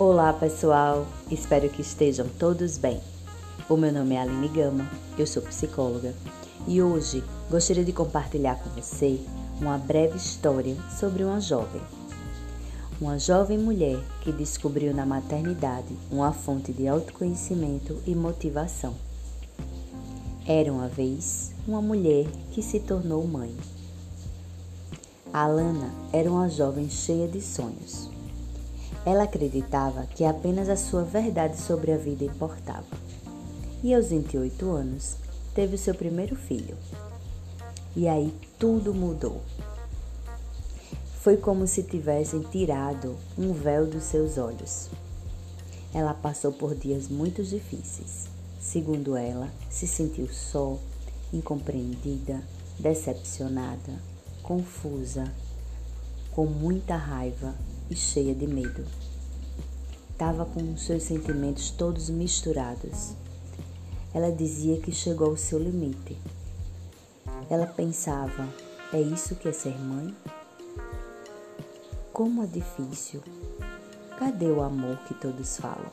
Olá pessoal, espero que estejam todos bem. O meu nome é Aline Gama, eu sou psicóloga e hoje gostaria de compartilhar com você uma breve história sobre uma jovem. Uma jovem mulher que descobriu na maternidade uma fonte de autoconhecimento e motivação. Era uma vez uma mulher que se tornou mãe. Alana era uma jovem cheia de sonhos. Ela acreditava que apenas a sua verdade sobre a vida importava. E aos 28 anos, teve o seu primeiro filho. E aí tudo mudou. Foi como se tivessem tirado um véu dos seus olhos. Ela passou por dias muito difíceis. Segundo ela, se sentiu só, incompreendida, decepcionada, confusa, com muita raiva e cheia de medo. Estava com seus sentimentos todos misturados. Ela dizia que chegou ao seu limite. Ela pensava: é isso que é ser mãe? Como é difícil. Cadê o amor que todos falam?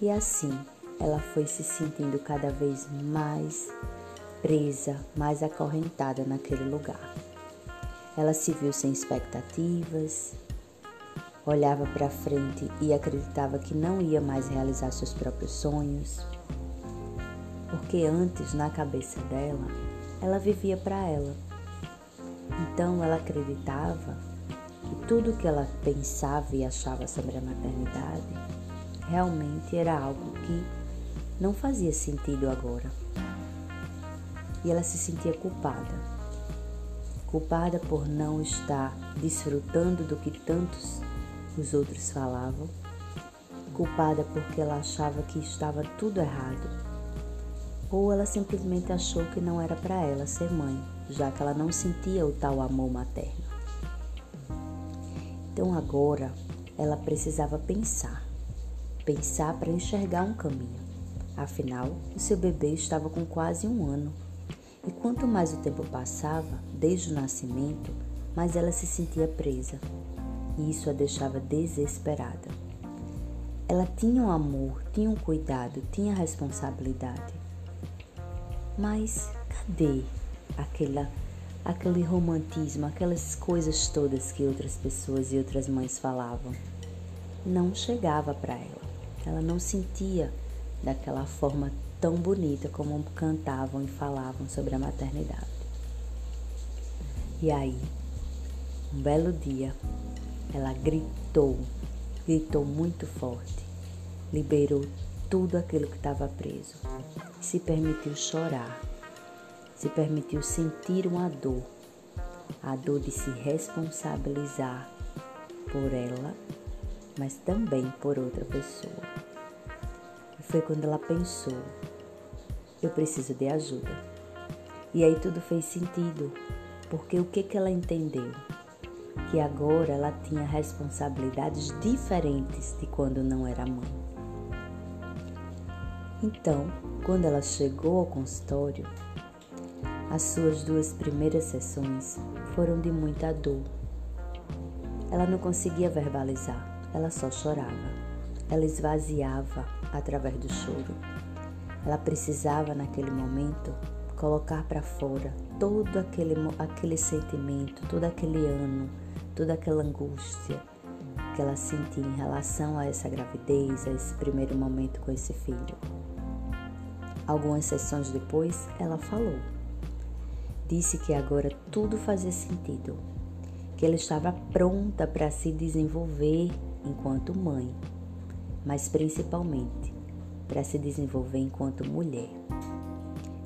E assim ela foi se sentindo cada vez mais presa, mais acorrentada naquele lugar. Ela se viu sem expectativas, olhava para frente e acreditava que não ia mais realizar seus próprios sonhos. Porque antes, na cabeça dela, ela vivia para ela. Então ela acreditava que tudo que ela pensava e achava sobre a maternidade realmente era algo que não fazia sentido agora. E ela se sentia culpada culpada por não estar desfrutando do que tantos os outros falavam, culpada porque ela achava que estava tudo errado, ou ela simplesmente achou que não era para ela ser mãe, já que ela não sentia o tal amor materno. Então agora ela precisava pensar, pensar para enxergar um caminho. Afinal, o seu bebê estava com quase um ano e quanto mais o tempo passava, desde o nascimento, mais ela se sentia presa. E isso a deixava desesperada. Ela tinha um amor, tinha um cuidado, tinha responsabilidade. Mas cadê aquela, aquele romantismo, aquelas coisas todas que outras pessoas e outras mães falavam? Não chegava para ela. Ela não sentia daquela forma tão bonita como cantavam e falavam sobre a maternidade. E aí, um belo dia, ela gritou, gritou muito forte, liberou tudo aquilo que estava preso, se permitiu chorar, se permitiu sentir uma dor, a dor de se responsabilizar por ela, mas também por outra pessoa. E foi quando ela pensou eu preciso de ajuda. E aí tudo fez sentido, porque o que, que ela entendeu? Que agora ela tinha responsabilidades diferentes de quando não era mãe. Então, quando ela chegou ao consultório, as suas duas primeiras sessões foram de muita dor. Ela não conseguia verbalizar, ela só chorava. Ela esvaziava através do choro ela precisava, naquele momento, colocar para fora todo aquele, aquele sentimento, todo aquele ano, toda aquela angústia que ela sentia em relação a essa gravidez, a esse primeiro momento com esse filho. Algumas sessões depois, ela falou. Disse que agora tudo fazia sentido, que ela estava pronta para se desenvolver enquanto mãe, mas principalmente para se desenvolver enquanto mulher.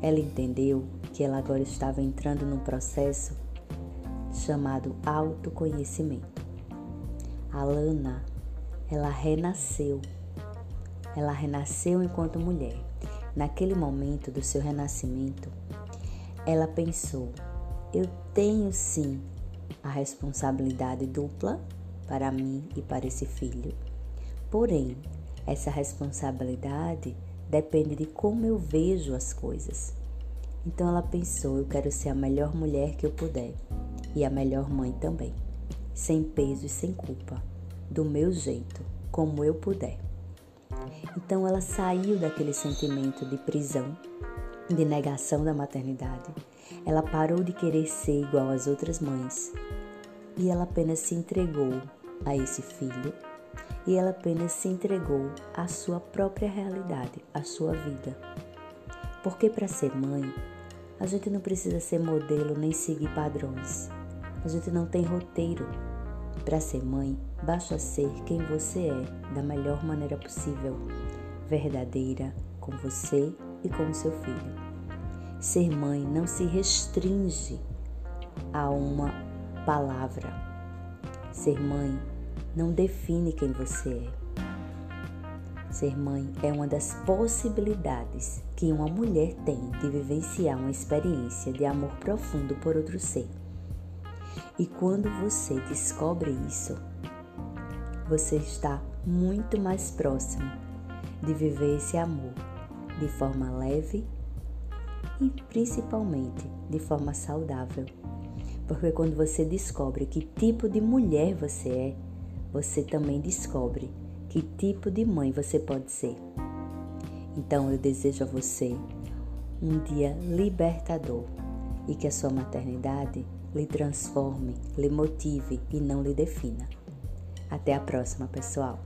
Ela entendeu que ela agora estava entrando num processo chamado autoconhecimento. A Lana, ela renasceu. Ela renasceu enquanto mulher. Naquele momento do seu renascimento, ela pensou: eu tenho sim a responsabilidade dupla para mim e para esse filho. Porém, essa responsabilidade depende de como eu vejo as coisas. Então ela pensou: eu quero ser a melhor mulher que eu puder e a melhor mãe também, sem peso e sem culpa. do meu jeito, como eu puder. Então ela saiu daquele sentimento de prisão, de negação da maternidade. Ela parou de querer ser igual às outras mães e ela apenas se entregou a esse filho e ela apenas se entregou à sua própria realidade, à sua vida. Porque para ser mãe, a gente não precisa ser modelo nem seguir padrões. A gente não tem roteiro. Para ser mãe, basta ser quem você é da melhor maneira possível, verdadeira com você e com o seu filho. Ser mãe não se restringe a uma palavra. Ser mãe não define quem você é. Ser mãe é uma das possibilidades que uma mulher tem de vivenciar uma experiência de amor profundo por outro ser. E quando você descobre isso, você está muito mais próximo de viver esse amor de forma leve e principalmente de forma saudável. Porque quando você descobre que tipo de mulher você é, você também descobre que tipo de mãe você pode ser. Então eu desejo a você um dia libertador e que a sua maternidade lhe transforme, lhe motive e não lhe defina. Até a próxima, pessoal!